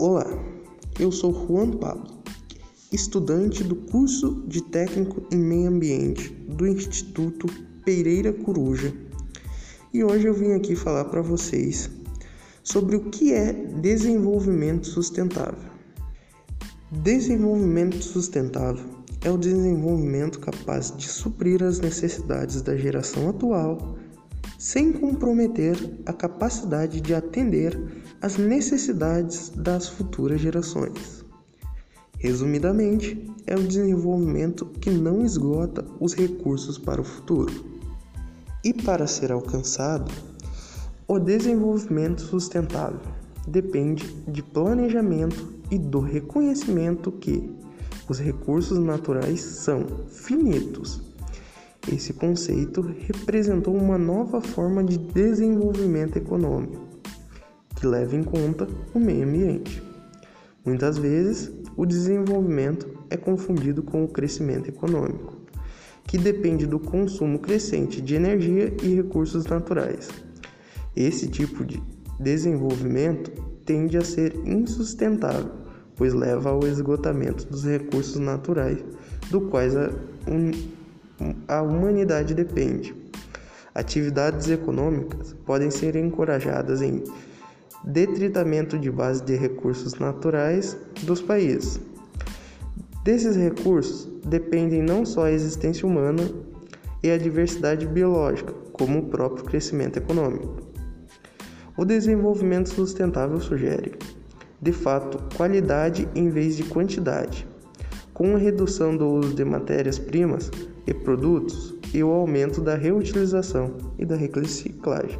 Olá, eu sou Juan Pablo, estudante do curso de Técnico em Meio Ambiente do Instituto Pereira Coruja, e hoje eu vim aqui falar para vocês sobre o que é desenvolvimento sustentável. Desenvolvimento sustentável é o desenvolvimento capaz de suprir as necessidades da geração atual sem comprometer a capacidade de atender às necessidades das futuras gerações. Resumidamente, é o desenvolvimento que não esgota os recursos para o futuro. E para ser alcançado, o desenvolvimento sustentável depende de planejamento e do reconhecimento que os recursos naturais são finitos esse conceito representou uma nova forma de desenvolvimento econômico que leva em conta o meio ambiente. Muitas vezes, o desenvolvimento é confundido com o crescimento econômico, que depende do consumo crescente de energia e recursos naturais. Esse tipo de desenvolvimento tende a ser insustentável, pois leva ao esgotamento dos recursos naturais, do quais a a humanidade depende. Atividades econômicas podem ser encorajadas em detritamento de base de recursos naturais dos países. Desses recursos dependem não só a existência humana e a diversidade biológica, como o próprio crescimento econômico. O desenvolvimento sustentável sugere, de fato, qualidade em vez de quantidade com a redução do uso de matérias-primas e produtos e o aumento da reutilização e da reciclagem.